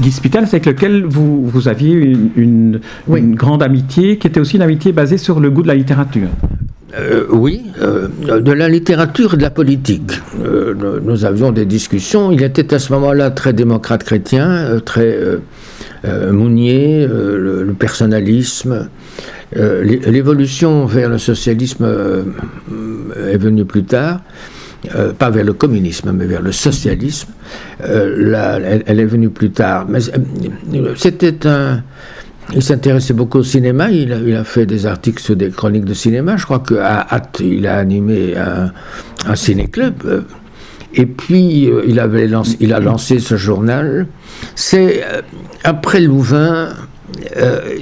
Guy Spital, c'est avec lequel vous, vous aviez une, une- Oui. une grande amitié, qui était aussi une amitié basée sur le goût de la littérature. Euh, oui, euh, de la littérature et de la politique. Euh, nous- avions des discussions. Il était à ce moment-là très démocrate chrétien, euh, très euh, euh, mounier, euh, le, le personnalisme. Euh, l'é- L'évolution vers le socialisme euh, est venue plus tard. Euh, pas vers le communisme, mais vers le socialisme. Euh, elle, est venue plus tard. Mais euh, c'était un. Il s'intéressait beaucoup au cinéma. Il a, fait des articles sur des chroniques de cinéma. Je crois qu'à Hatt, il a animé un, ciné-club. Et puis, il, a lancé ce journal. C'est après Louvain,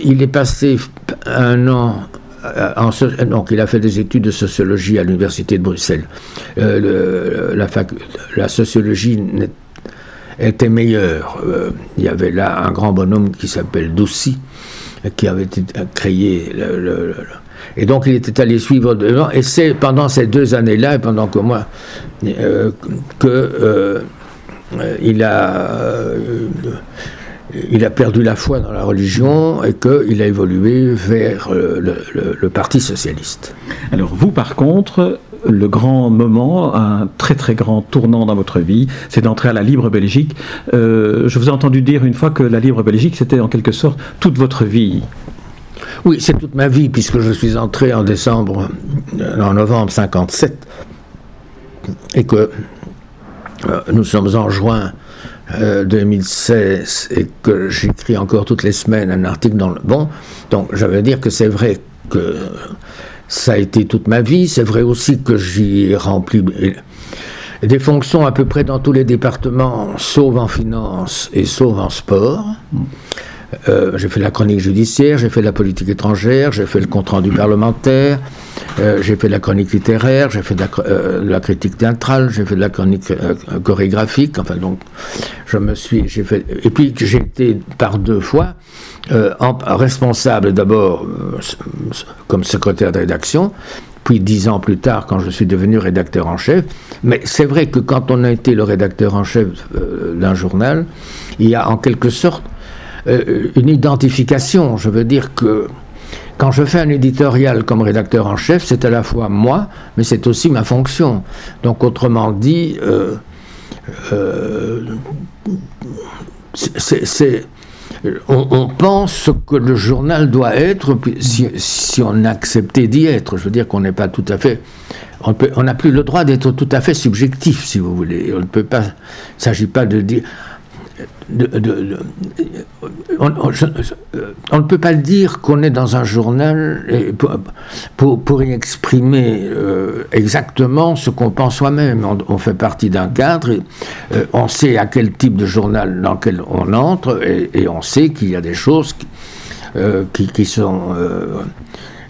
il est passé un an. Euh, so- donc, il a fait des études de sociologie à l'université de Bruxelles. Euh, la, sociologie était meilleure. Euh, il y avait là un grand bonhomme qui s'appelle Doucy, euh, qui avait créé. et donc il était allé suivre devant. Et c'est pendant ces deux années-là, et pendant que moi, euh, que euh, euh, il a. il a perdu la foi dans la religion et qu'il a évolué vers euh, le, le- le Parti socialiste. Alors vous, par contre, le grand moment, un très très grand tournant dans votre vie, c'est d'entrer à la Libre Belgique. Euh, je vous ai entendu dire une fois que la Libre Belgique, c'était en quelque sorte toute votre vie. Oui, c'est toute ma vie, puisque je suis entré en décembre, euh, en novembre 57, et que euh, nous sommes en juin euh, 2016, et que j'écris encore toutes les semaines un article dans le Bon. Donc, je veux dire que c'est vrai que ça a été toute ma vie. C'est vrai aussi que j'y ai rempli des fonctions à peu près dans tous les départements, sauf en finance et sauf en sport. Euh, j'ai fait la chronique judiciaire, j'ai fait la politique étrangère, j'ai fait le compte-rendu parlementaire, euh, j'ai fait la chronique littéraire, j'ai fait euh, la critique théâtrale, j'ai fait de la chronique chorégraphique, enfin donc je me suis, j'ai fait, et puis j'ai été par deux fois responsable d'abord comme secrétaire de rédaction, puis dix ans plus tard quand je suis devenu rédacteur en chef. Mais c'est vrai que quand on a été le rédacteur en chef d'un journal, il y a en quelque sorte euh, une identification. Je veux dire que quand je fais un éditorial comme rédacteur en chef, c'est à la fois moi, mais c'est aussi ma fonction. Donc autrement dit, euh, euh, on, pense ce que le journal doit être si, si on acceptait d'y être. Je veux dire qu'on n'est pas tout à fait. On n'a plus le droit d'être tout à fait subjectif, si vous voulez. On ne peut pas. Il ne s'agit pas de dire. On, ne peut pas dire qu'on est dans un journal pour, y exprimer euh, exactement ce qu'on pense soi-même. On, fait partie d'un cadre, euh, on sait à quel type de journal dans lequel on entre et, on sait qu'il y a des choses qui, euh, sont...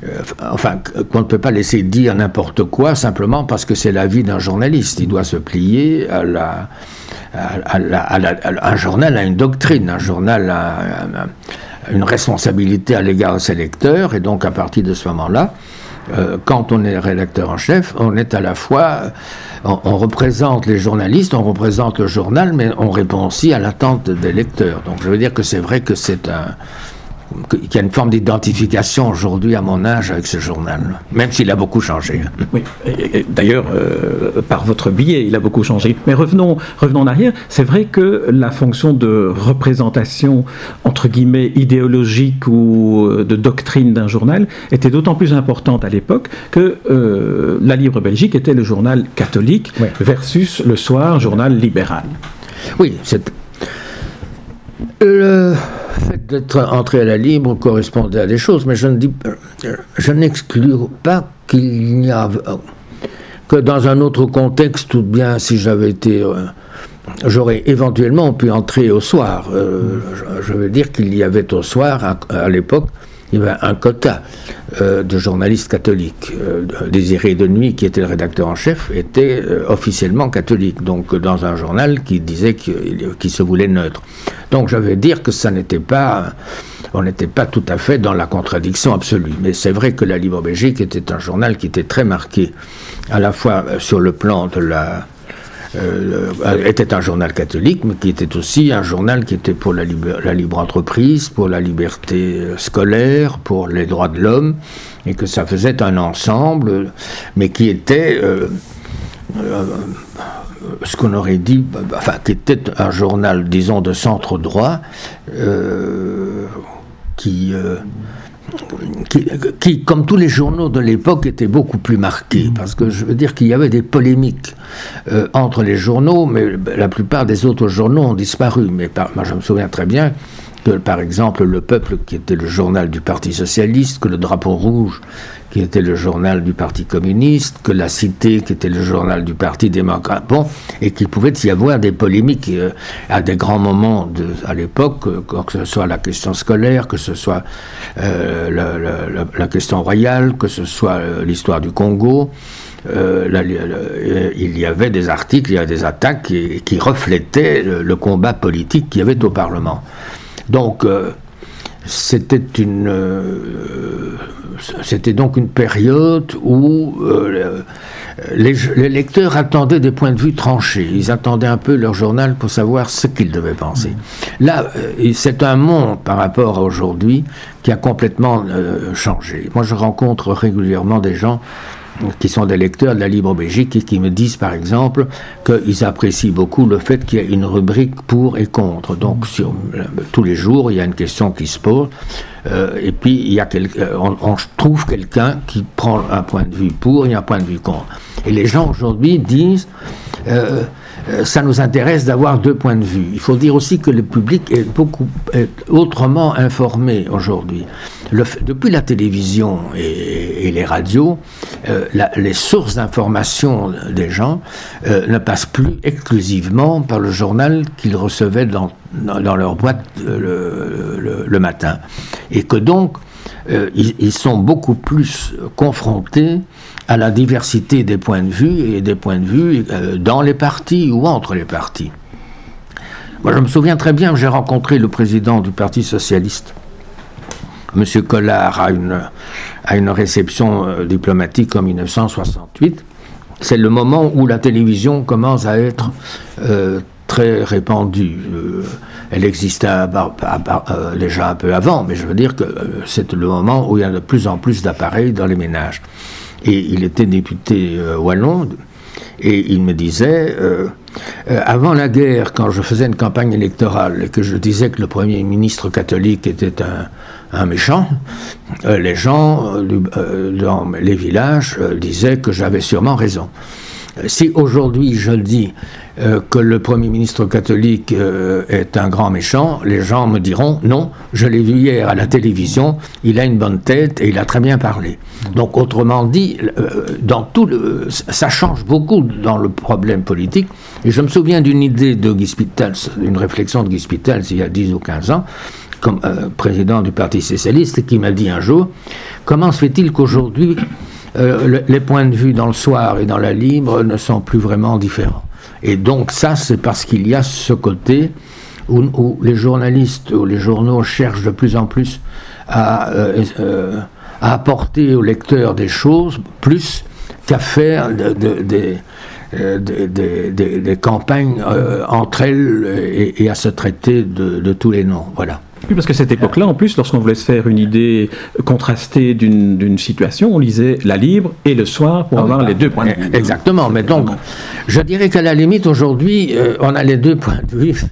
euh, euh, enfin, qu'on ne peut pas laisser dire n'importe quoi simplement parce que c'est la vie d'un journaliste. Il doit se plier à la, un journal a une doctrine, un journal a, une responsabilité à l'égard de ses lecteurs, et donc à partir de ce moment-là, euh, quand on est rédacteur en chef, on est à la fois, on représente les journalistes, on représente le journal, mais on répond aussi à l'attente des lecteurs. Donc je veux dire que c'est vrai que c'est un qu'il y a une forme d'identification aujourd'hui à mon âge avec ce journal, même s'il a beaucoup changé. Oui, d'ailleurs, euh, par votre biais, il a beaucoup changé. Mais revenons, revenons en arrière. C'est vrai que la fonction de représentation, entre guillemets, idéologique ou euh, de doctrine d'un journal était d'autant plus importante à l'époque que euh, La Libre Belgique était le journal catholique Oui. versus le soir, journal libéral. Oui, c'est. Le fait d'être entré à la libre correspondait à des choses, mais je ne dis, je n'exclus pas qu'il n'y a que dans un autre contexte, ou bien si j'avais été euh, j'aurais éventuellement pu entrer au soir. je, veux dire qu'il y avait au soir, à l'époque, y avait un quota euh, de journalistes catholiques. Euh, Désiré de Nuit, qui était le rédacteur en chef, était euh, officiellement catholique, donc dans un journal qui disait qu'il se voulait neutre. Donc je veux dire que ça n'était pas, on n'était pas tout à fait dans la contradiction absolue. Mais c'est vrai que la Libre Belgique était un journal qui était très marqué, à la fois sur le plan de la euh, était un journal catholique, mais qui était aussi un journal qui était pour la, libre entreprise, pour la liberté euh, scolaire, pour les droits de l'homme, et que ça faisait un ensemble, mais qui était euh, ce qu'on aurait dit, enfin, qui était un journal, disons, de centre droit, qui qui, comme tous les journaux de l'époque, était beaucoup plus marqué. Mm. Parce que je veux dire qu'il y avait des polémiques euh, entre les journaux, mais la plupart des autres journaux ont disparu. Mais moi, je me souviens très bien que, par exemple, Le Peuple, qui était le journal du Parti Socialiste, que le Drapeau Rouge, qui était le journal du Parti communiste, que La Cité, qui était le journal du Parti démocrate, bon, et qu'il pouvait y avoir des polémiques euh, à des grands moments à l'époque, euh, que ce soit la question scolaire, que ce soit euh, la, question royale, que ce soit l'histoire du Congo. il y avait des articles, il y avait des attaques qui, reflétaient le, combat politique qu'il y avait au Parlement. Donc, c'était une c'était donc une période où euh, les, lecteurs attendaient des points de vue tranchés. Ils attendaient un peu leur journal pour savoir ce qu'ils devaient penser. Là, euh, c'est un monde par rapport à aujourd'hui qui a complètement euh, changé. Moi, je rencontre régulièrement des gens qui sont des lecteurs de la Libre Belgique et qui me disent par exemple qu'ils apprécient beaucoup le fait qu'il y ait une rubrique pour et contre. Donc sur, tous les jours, il y a une question qui se pose. Euh, et puis, il y a euh, on, trouve quelqu'un qui prend un point de vue pour et un point de vue contre. Et les gens aujourd'hui disent, euh, ça nous intéresse d'avoir deux points de vue. Il faut dire aussi que le public est beaucoup autrement informé aujourd'hui. Depuis la télévision et, les radios, les sources d'information des gens ne passent plus exclusivement par le journal qu'ils recevaient dans leur boîte euh, le, matin. Et que donc, euh, ils, sont beaucoup plus confrontés à la diversité des points de vue et des points de vue euh, dans les partis ou entre les partis. Moi, je me souviens très bien, j'ai rencontré le président du Parti socialiste, M. Collard, à une, réception diplomatique en 1968. C'est le moment où la télévision commence à être très répandue. Euh, elle existait euh, déjà un peu avant, mais je veux dire que euh, c'est le moment où il y a de plus en plus d'appareils dans les ménages. Et il était député wallon, et il me disait, avant la guerre, quand je faisais une campagne électorale et que je disais que le Premier ministre catholique était un, méchant, les gens dans les villages disaient que j'avais sûrement raison. Si aujourd'hui je le dis euh, que le Premier ministre catholique euh, est un grand méchant, les gens me diront non, je l'ai vu hier à la télévision, il a une bonne tête et il a très bien parlé. Donc autrement dit, euh, dans tout ça change beaucoup dans le problème politique. Et je me souviens d'une idée de Guy Spitals, d'une réflexion de Guy Spitals il y a 10 ou 15 ans, comme président du Parti socialiste, qui m'a dit un jour, comment se fait-il qu'aujourd'hui les points de vue dans le soir et dans la libre ne sont plus vraiment différents? Et donc ça, c'est parce qu'il y a ce côté où, les journalistes ou les journaux cherchent de plus en plus à, euh, euh, apporter aux lecteurs des choses plus qu'à faire des campagnes euh, entre elles et, à se traiter de, de tous les noms. Voilà. Oui, parce que cette époque-là, en plus, lorsqu'on voulait se faire une idée contrastée d'une situation, on lisait La Libre et Le Soir pour ah avoir les deux points de vue. Exactement, mais donc, je dirais qu'à la limite, aujourd'hui, euh, on a les deux points de vue.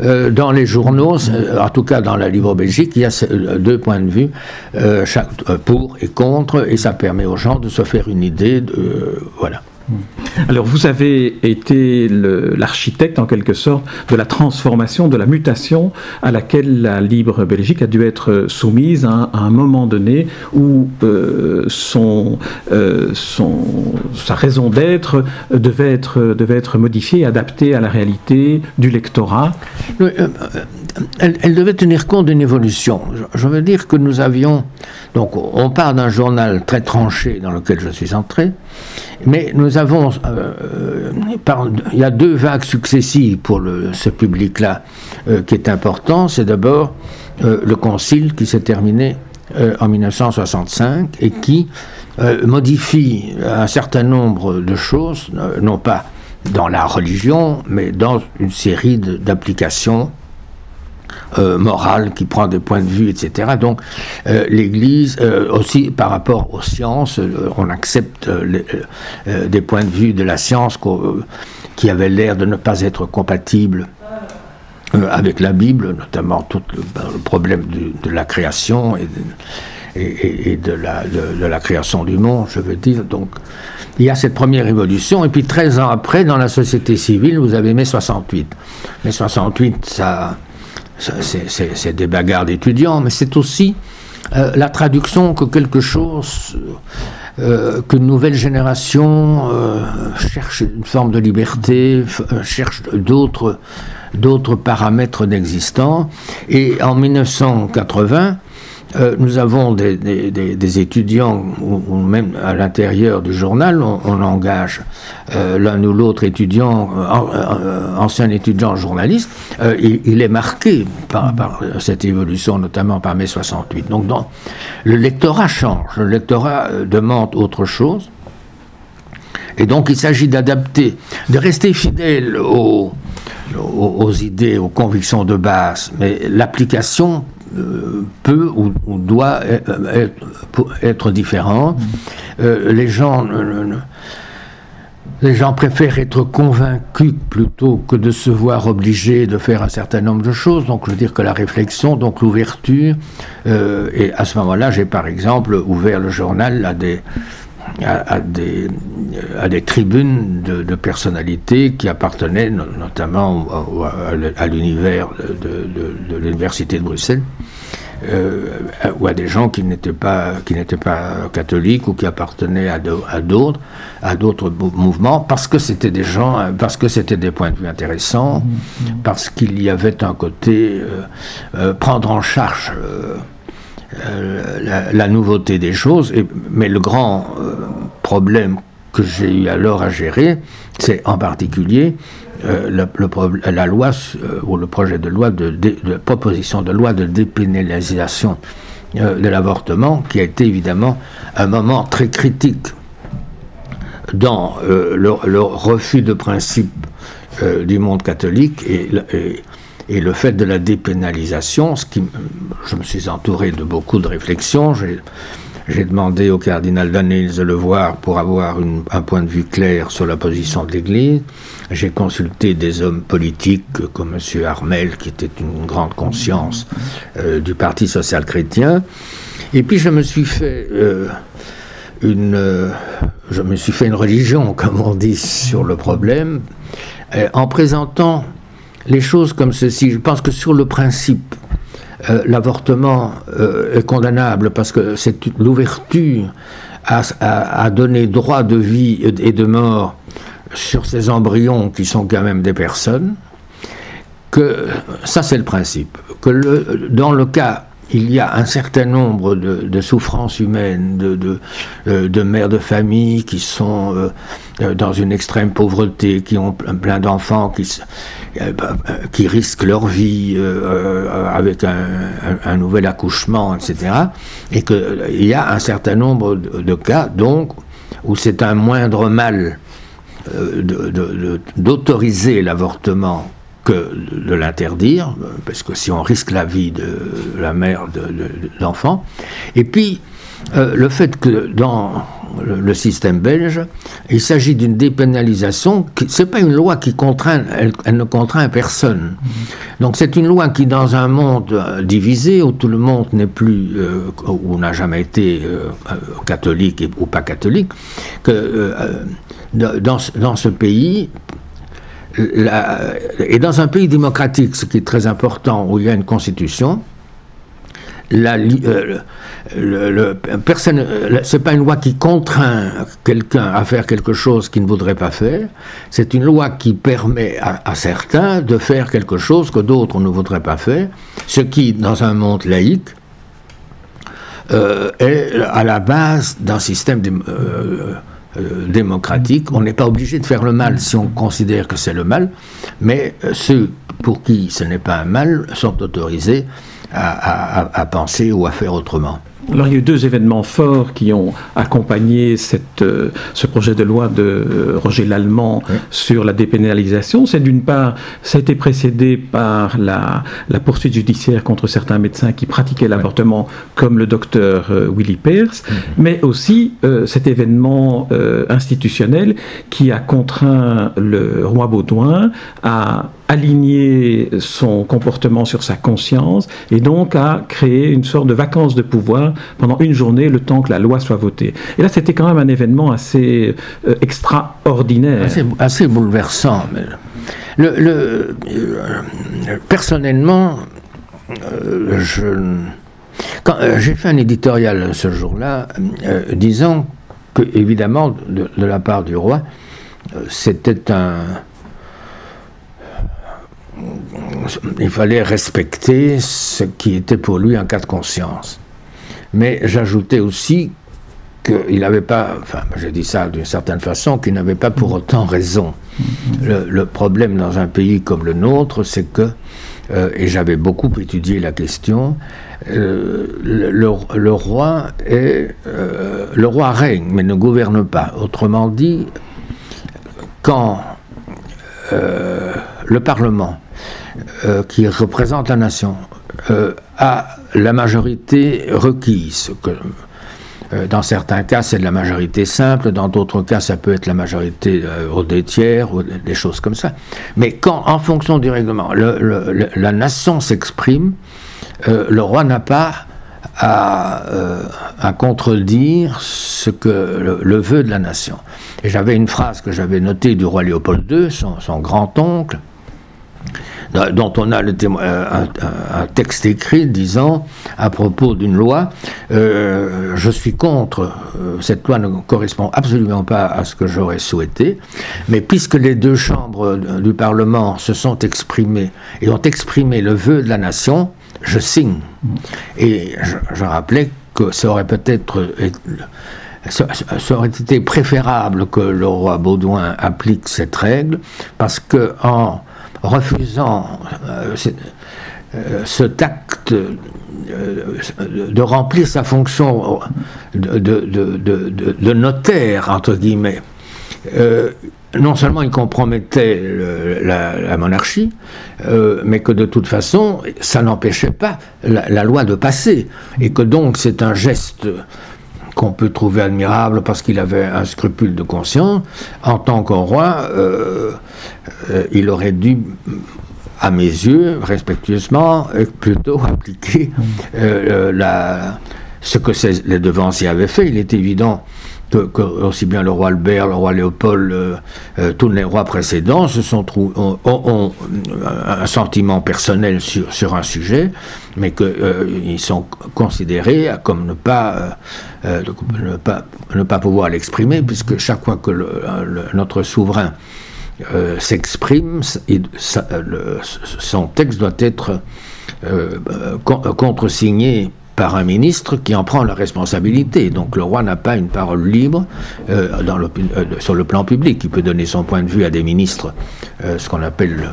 Euh, dans les journaux, en tout cas dans la Libre Belgique, il y a euh, deux points de vue, chaque, pour et contre, et ça permet aux gens de se faire une idée de. voilà. Alors vous avez été l'architecte en quelque sorte de la transformation, de la mutation à laquelle la libre Belgique a dû être soumise à, un moment donné où euh, euh, son, sa raison d'être devait être, modifiée, adaptée à la réalité du lectorat. Euh, elle, devait tenir compte d'une évolution. Je veux dire que nous avions... Donc on part d'un journal très tranché dans lequel je suis entré, mais nous avons, euh, euh, il y a deux vagues successives pour ce public-là euh, qui est important. C'est d'abord le concile qui s'est terminé en 1965 et qui modifie un certain nombre de choses, non pas dans la religion, mais dans une série d'applications euh, morale qui prend des points de vue, etc. Donc euh, l'Église, euh, aussi par rapport aux sciences, on accepte des points de vue de la science qui avaient l'air de ne pas être compatibles avec la Bible, notamment tout le, ben, problème de, la création et, de, la, de, la, création du monde, je veux dire. Donc, il y a cette première évolution, et puis 13 ans après, dans la société civile, vous avez mai 68. Mai 68, ça, c'est des bagarres d'étudiants, mais c'est aussi euh, la traduction que quelque chose, euh, qu'une nouvelle génération euh, cherche une forme de liberté, cherche d'autres d'autres paramètres d'existence. Et en 1980, euh, nous avons des, étudiants, ou, même à l'intérieur du journal, on, engage euh, l'un ou l'autre étudiant, euh, ancien étudiant journaliste, il, est marqué par, cette évolution, notamment par mai 68. Donc le lectorat change, le lectorat demande autre chose. Et donc il s'agit d'adapter, de rester fidèle aux, aux, idées, aux convictions de base, mais l'application peut ou, doit être, différent. Euh, les gens les gens préfèrent être convaincus plutôt que de se voir obligés de faire un certain nombre de choses. Donc, je veux dire que la réflexion, donc l'ouverture, euh, et à ce moment-là, j'ai par exemple ouvert le journal à des, à, des, à des tribunes de, personnalités qui appartenaient notamment à, l'univers de, de l'Université de Bruxelles. Euh, ou à des gens qui n'étaient pas qui n'étaient pas catholiques ou qui appartenaient à d'autres à d'autres mouvements parce que c'était des gens parce que c'était des points de vue intéressants mmh, mmh. parce qu'il y avait un côté euh, euh, prendre en charge la, nouveauté des choses et, mais le grand problème que j'ai eu alors à gérer c'est en particulier euh, le, la loi euh, ou le projet de loi de, proposition de loi de dépénalisation euh, de l'avortement, qui a été évidemment un moment très critique dans le, refus de principe du monde catholique et, le fait de la dépénalisation, ce qui, je me suis entouré de beaucoup de réflexions. J'ai demandé au cardinal Danils de le voir pour avoir un point de vue clair sur la position de l'Église. J'ai consulté des hommes politiques comme M. Armel, qui était une grande conscience euh, du Parti social-chrétien. Et puis je me suis fait euh, une, euh, je me suis fait une religion, comme on dit, sur le problème, en présentant les choses comme ceci. Je pense que sur le principe, l'avortement est condamnable parce que c'est l'ouverture à, donner droit de vie et de mort sur ces embryons qui sont quand même des personnes, que ça c'est le principe, que dans le cas il y a un certain nombre de, souffrances humaines, euh, de, mères de famille qui sont euh, euh, dans une extrême pauvreté, qui ont plein d'enfants qui, bah, qui risquent leur vie avec un, un, nouvel accouchement, etc. Et qu'il y a un certain nombre de, cas, donc, où c'est un moindre mal d'autoriser l'avortement que de l'interdire, parce que si on risque la vie de la mère de, l'enfant, et puis euh, le fait que dans le, système belge. Il s'agit d'une dépénalisation. Ce n'est pas une loi qui contraint, elle, ne contraint personne. Donc c'est une loi qui, dans un monde euh, divisé, où tout le monde n'est plus, euh, où n'a jamais été euh, catholique ou pas catholique, que dans, dans, ce pays, et dans un pays démocratique, ce qui est très important, où il y a une constitution, la, euh, le, personne, c'est pas une loi qui contraint quelqu'un à faire quelque chose qu'il ne voudrait pas faire. C'est une loi qui permet à, certains de faire quelque chose que d'autres ne voudraient pas faire, ce qui, dans un monde laïque, euh, est à la base d'un système euh, démocratique. On n'est pas obligé de faire le mal si on considère que c'est le mal, mais ceux pour qui ce n'est pas un mal sont autorisés à, penser ou à faire autrement. Alors, il y a eu deux événements forts qui ont accompagné cette, euh, ce projet de loi de euh, Roger Lallemand sur la dépénalisation. C'est d'une part, ça a été précédé par la, la, poursuite judiciaire contre certains médecins qui pratiquaient l'avortement, comme le docteur euh, Willy Peirce, mm-hmm. mais aussi cet événement institutionnel qui a contraint le roi Baudouin à aligner son comportement sur sa conscience et donc à créer une sorte de vacances de pouvoir pendant une journée, le temps que la loi soit votée. Et là, c'était quand même un événement assez euh, extraordinaire. Assez, bouleversant. Euh, personnellement, euh, quand j'ai fait un éditorial ce jour-là, disant que, évidemment, de, de, la part du roi, c'était un il fallait respecter ce qui était pour lui un cas de conscience. Mais j'ajoutais aussi qu'il n'avait pas, enfin j'ai dit ça d'une certaine façon, qu'il n'avait pas pour autant raison. Le, problème dans un pays comme le nôtre, c'est que, euh, et j'avais beaucoup étudié la question, euh, le, roi est, euh, le roi règne mais ne gouverne pas. Autrement dit, quand le Parlement euh, qui représente la nation euh, a la majorité requise. Euh, dans certains cas, c'est de la majorité simple, dans d'autres cas, ça peut être la majorité au des tiers, ou des choses comme ça. Mais quand, en fonction du règlement, la nation s'exprime, le roi n'a pas à, à, contredire ce que le, vœu de la nation. Et j'avais une phrase que j'avais notée du roi Léopold II, son grand-oncle, dont on a le euh, un, texte écrit disant à propos d'une loi, euh, je suis contre, euh, cette loi ne correspond absolument pas à ce que j'aurais souhaité, mais puisque les deux chambres du Parlement se sont exprimées et ont exprimé le vœu de la nation, je signe. Et je, rappelais que ça aurait peut-être ça, aurait été préférable que le roi Baudouin applique cette règle, parce que en refusant euh, euh, ce tact euh, de remplir sa fonction de, notaire, entre guillemets, non seulement il compromettait la, monarchie, mais que de toute façon, ça n'empêchait pas la, loi de passer, et que donc c'est un geste qu'on peut trouver admirable parce qu'il avait un scrupule de conscience, en tant qu'un roi, euh, euh, il aurait dû, à mes yeux, respectueusement, plutôt appliquer euh, ce que les devanciers avaient fait. Il est évident que, aussi bien le roi Albert, le roi Léopold, euh, euh, tous les rois précédents se sont ont, un sentiment personnel sur, sur un sujet, mais qu'ils euh, sont considérés comme ne pas, ne pas, ne pas pouvoir l'exprimer, puisque chaque fois que notre souverain s'exprime, son texte doit être contresigné par un ministre qui en prend la responsabilité. Donc le roi n'a pas une parole libre euh, dans le, euh, sur le plan public. Il peut donner son point de vue à des ministres, euh, ce qu'on appelle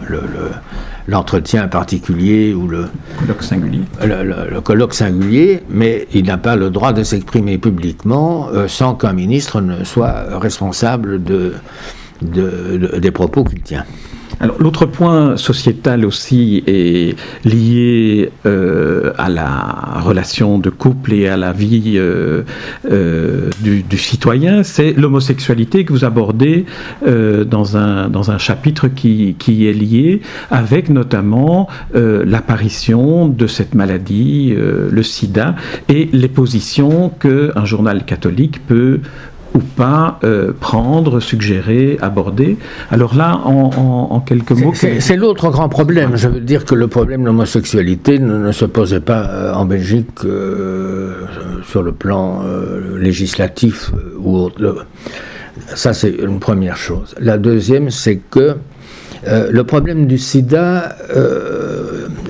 l'entretien particulier ou le colloque singulier. Le, colloque singulier, mais il n'a pas le droit de s'exprimer publiquement sans qu'un ministre ne soit responsable de, de des propos qu'il tient. L'autre point sociétal aussi est lié euh, à la relation de couple et à la vie euh, euh, du, citoyen, c'est l'homosexualité que vous abordez dans, un, dans un chapitre qui, qui est lié avec notamment l'apparition de cette maladie, le sida, et les positions qu'un journal catholique peut ou pas euh, prendre, suggérer, aborder. Alors là, en, quelques mots... C'est l'autre grand problème. Je veux dire que le problème de l'homosexualité ne, se posait pas euh, en Belgique euh, sur le plan législatif ou autre. Ça, c'est une première chose. La deuxième, c'est que le problème du sida,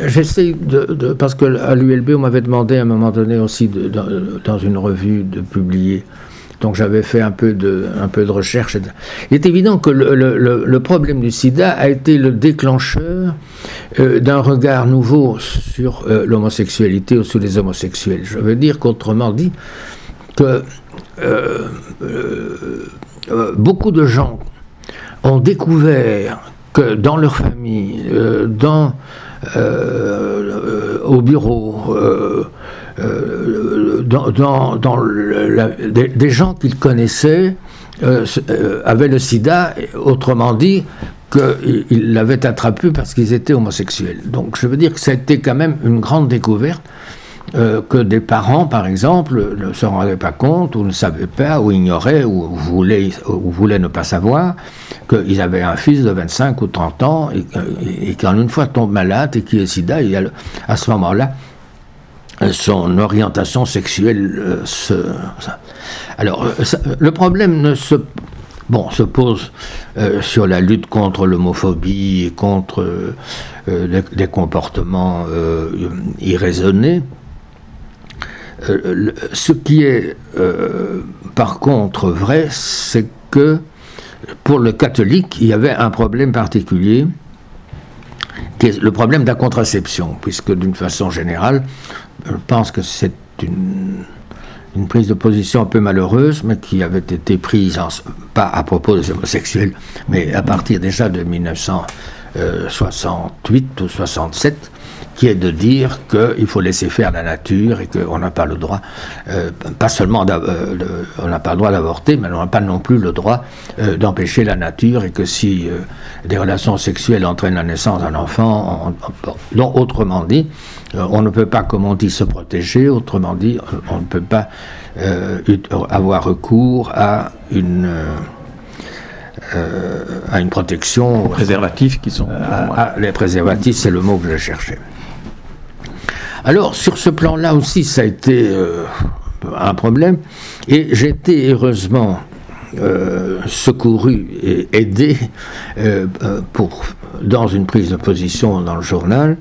j'essaie de, Parce qu'à l'ULB, on m'avait demandé à un moment donné aussi, dans une revue, de publier donc j'avais fait un peu de, recherche. Il est évident que le, problème du sida a été le déclencheur euh, d'un regard nouveau sur euh, l'homosexualité ou sur les homosexuels. Je veux dire qu'autrement dit, que euh, beaucoup de gens ont découvert que dans leur famille, dans, au bureau, euh, des, gens qu'ils connaissaient euh, euh, avaient le sida, autrement dit, qu'ils l'avaient attrapé parce qu'ils étaient homosexuels. Donc je veux dire que ça a été quand même une grande découverte. que des parents, par exemple, ne se rendaient pas compte, ou ne savaient pas, ou ignoraient, ou voulaient, ou voulaient ne pas savoir, qu'ils avaient un fils de 25 ou 30 ans, et, et, qu'en une fois tombe malade et qui est sida, à ce moment-là, son orientation sexuelle euh. Alors, euh, le problème ne se, pose euh, sur la lutte contre l'homophobie et contre des comportements irraisonnés. ce qui est par contre vrai, c'est que pour le catholique, il y avait un problème particulier, qui est le problème de la contraception, puisque d'une façon générale, je pense que c'est une, prise de position un peu malheureuse, mais qui avait été prise, pas à propos des homosexuels, mais à partir déjà de 1968 ou 67, qui est de dire qu'il faut laisser faire la nature et qu'on n'a pas le droit, euh, pas seulement euh, on n'a pas le droit d'avorter, mais on n'a pas non plus le droit euh, d'empêcher la nature et que si des relations sexuelles entraînent la naissance d'un enfant, donc autrement dit, on ne peut pas, comme on dit, se protéger, autrement dit, on ne peut pas avoir recours à une à une protection. Les préservatifs qui sont. les préservatifs, c'est le mot que je cherchais. Alors, sur ce plan-là aussi, ça a été euh, un problème. Et j'ai été heureusement euh, secouru et aidé euh, pour, dans une prise de position dans le journal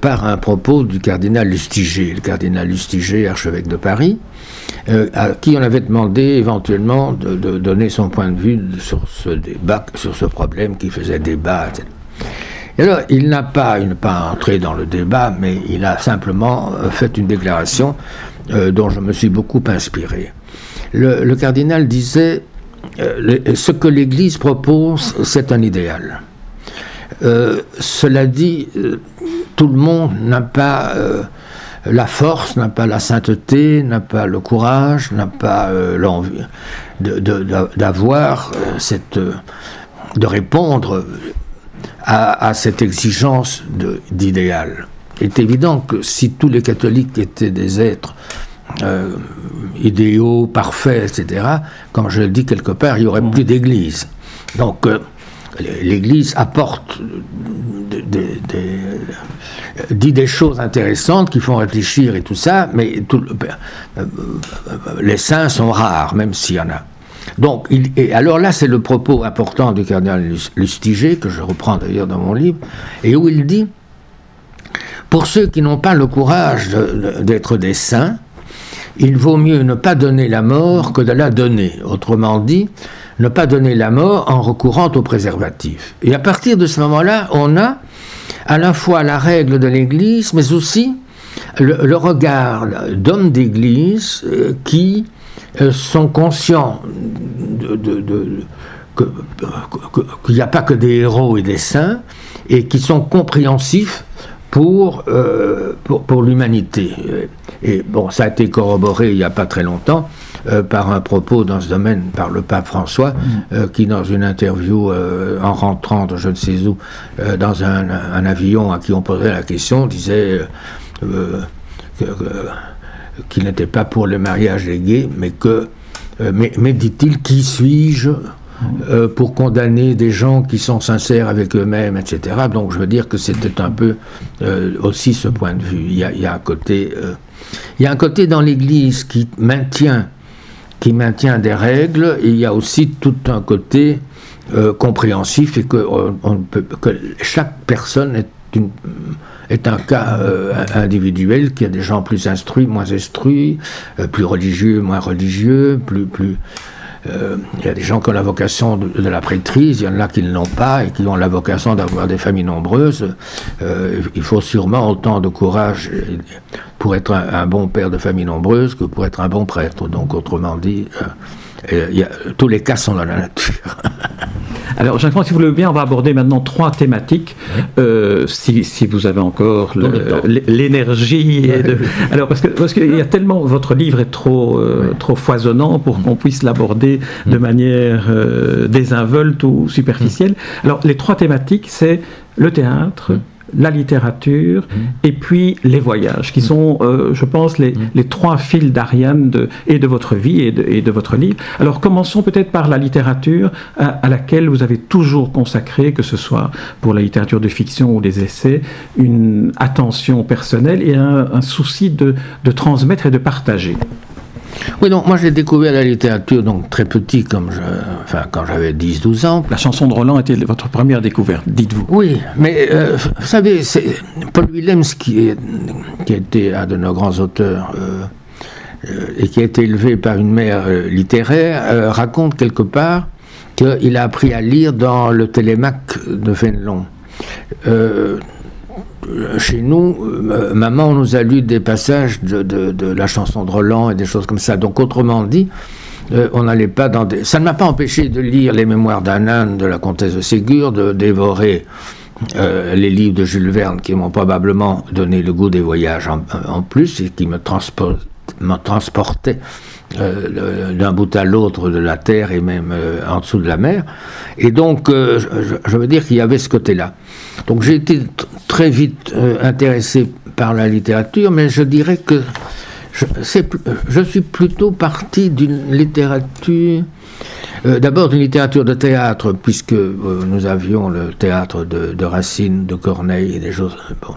par un propos du cardinal Lustiger, le cardinal Lustiger, archevêque de Paris, à qui on avait demandé éventuellement de, donner son point de vue sur ce débat, sur ce problème qui faisait débat, etc. Et alors, il n'a pas, il pas entré dans le débat, mais il a simplement euh, fait une déclaration euh, dont je me suis beaucoup inspiré. Le, cardinal disait euh, ce que l'Église propose, c'est un idéal. cela dit, tout le monde n'a pas la force, n'a pas la sainteté, n'a pas le courage, n'a pas l'envie d'avoir cette de répondre à, cette exigence d'idéal. Il est évident que si tous les catholiques étaient des êtres euh, idéaux, parfaits, etc., comme je le dis quelque part, il n'y aurait plus d'église. Donc, euh, l'Église apporte dit des choses intéressantes qui font réfléchir et tout ça, mais euh, les saints sont rares, même s'il y en a. Donc, et alors là, c'est le propos important du cardinal Lustiger, que je reprends d'ailleurs dans mon livre, et où il dit Pour ceux qui n'ont pas le courage d'être des saints, il vaut mieux ne pas donner la mort que de la donner. Autrement dit, ne pas donner la mort en recourant au préservatif. Et à partir de ce moment-là, on a à la fois la règle de l'Église, mais aussi le regard d'hommes d'Église euh, qui euh, sont conscients qu'il n'y a pas que des héros et des saints, et qui sont compréhensifs pour, euh, pour, pour l'humanité. Et bon, ça a été corroboré il n'y a pas très longtemps euh, par un propos dans ce domaine par le pape François, mm. euh, qui dans une interview en rentrant de je ne sais où, dans un, un, avion à qui on posait la question, disait qu'il n'était pas pour le mariage des gays, mais que, mais, mais dit-il, qui suis-je euh, pour condamner des gens qui sont sincères avec eux-mêmes, etc. Donc je veux dire que c'était un peu euh, aussi ce point de vue. Il y a, un côté, euh, il y a un côté dans l'Église qui maintient, qui maintient des règles. Et il y a aussi tout un côté compréhensif et peut, que chaque personne est un cas individuel, qu'il y a des gens plus instruits, moins instruits, plus religieux, moins religieux, plus, euh, il y a des gens qui ont la vocation de, la prêtrise, il y en a qui ne l'ont pas et qui ont la vocation d'avoir des familles nombreuses. Euh, il faut sûrement autant de courage pour être un, bon père de famille nombreuse que pour être un bon prêtre. Donc, autrement dit, euh, il y a, tous les cas sont dans la nature. Alors, Jacques, si vous le voulez bien, on va aborder maintenant trois thématiques, euh, si, si, vous avez encore l'énergie. Alors, parce que parce qu'il y a tellement, votre livre est trop euh, trop foisonnant pour qu'on puisse l'aborder de manière euh, désinvolte ou superficielle. Alors, les trois thématiques, c'est le théâtre, la littérature mmh. et puis les voyages, qui mmh. sont, euh, je pense, les, mmh. les, trois fils d'Ariane de, et de votre vie et de, et de, votre livre. Alors commençons peut-être par la littérature à, laquelle vous avez toujours consacré, que ce soit pour la littérature de fiction ou des essais, une attention personnelle et un, un souci de, de transmettre et de partager. Oui, donc moi j'ai découvert la littérature donc très petit, comme je, enfin, quand j'avais 10-12 ans. La chanson de Roland était votre première découverte, dites-vous. Oui, mais euh, vous savez, Paul Willems, qui, est, qui a été un de nos grands auteurs euh, euh, et qui a été élevé par une mère littéraire, raconte quelque part qu'il a appris à lire dans le télémaque de Fénelon chez nous, euh, maman nous a lu des passages de, la chanson de Roland et des choses comme ça. Donc, autrement dit, euh, on n'allait pas dans des. Ça ne m'a pas empêché de lire les mémoires âne de la comtesse de Ségur, de dévorer euh, les livres de Jules Verne qui m'ont probablement donné le goût des voyages en, plus et qui me, transportaient d'un bout à l'autre de la terre et même en dessous de la mer. Et donc, je, veux dire qu'il y avait ce côté-là. Donc j'ai été très vite euh, intéressé par la littérature, mais je dirais que je, suis plutôt parti d'une littérature, euh, d'abord d'une littérature de théâtre, puisque euh, nous avions le théâtre de, Racine, de Corneille et des choses. Bon.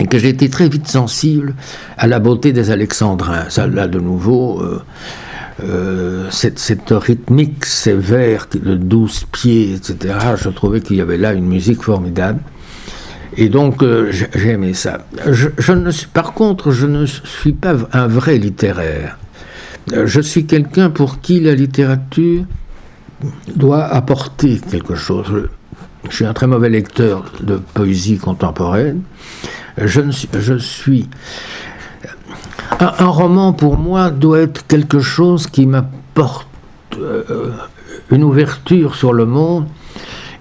Et que j'ai été très vite sensible à la beauté des Alexandrins. Là, de nouveau. cette, cette, rythmique sévère de 12 pieds, etc., je trouvais qu'il y avait là une musique formidable. Et donc, euh, j'ai ça. Par contre, je ne suis pas un vrai littéraire. Euh, je suis quelqu'un pour qui la littérature doit apporter quelque chose. Je suis un très mauvais lecteur de poésie contemporaine. Je, suis un, roman pour moi doit être quelque chose qui m'apporte euh, une ouverture sur le monde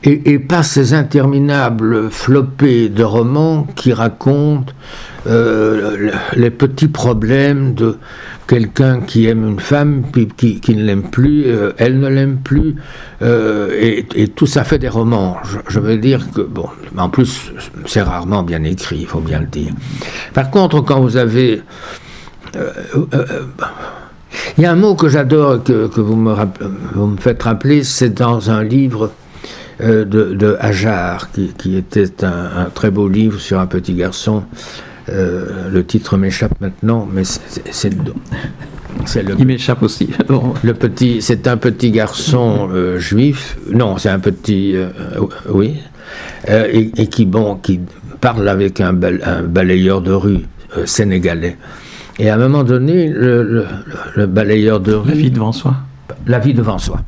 et, pas ces interminables flopées de romans qui racontent euh, les petits problèmes de quelqu'un qui aime une femme, puis qui, ne l'aime plus, euh, elle ne l'aime plus, euh, et, tout ça fait des romans. Je, veux dire que, bon, en plus, c'est rarement bien écrit, il faut bien le dire. Par contre, quand vous avez... il y a un mot que j'adore, que, que vous, me faites rappeler, c'est dans un livre euh, de, de, Hajar, qui, était un, très beau livre sur un petit garçon. Euh, le titre m'échappe maintenant, mais c'est le, Il m'échappe aussi. Le petit, c'est un petit garçon euh, juif. Non, c'est un petit, oui, et, qui bon, qui parle avec un, balayeur de rue sénégalais. Et à un moment donné, le, le balayeur de rue. La vie devant soi. La vie devant soi.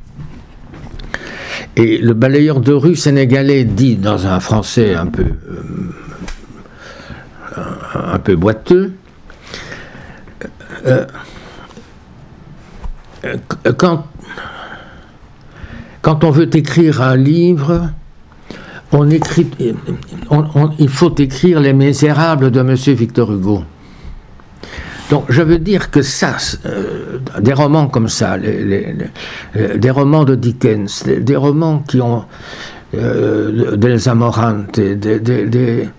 Et le balayeur de rue sénégalais dit dans un français un peu, euh, un peu boiteux, euh, quand, quand on veut écrire un livre, on écrit, il faut écrire Les Misérables de M. Victor Hugo. Donc je veux dire que ça, euh, des romans comme ça, des romans de Dickens, des, romans qui ont euh, des, des,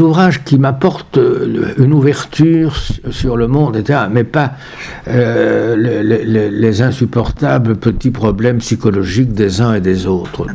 ouvrages qui m'apportent une ouverture sur le monde, mais pas euh, les insupportables petits problèmes psychologiques des uns et des autres.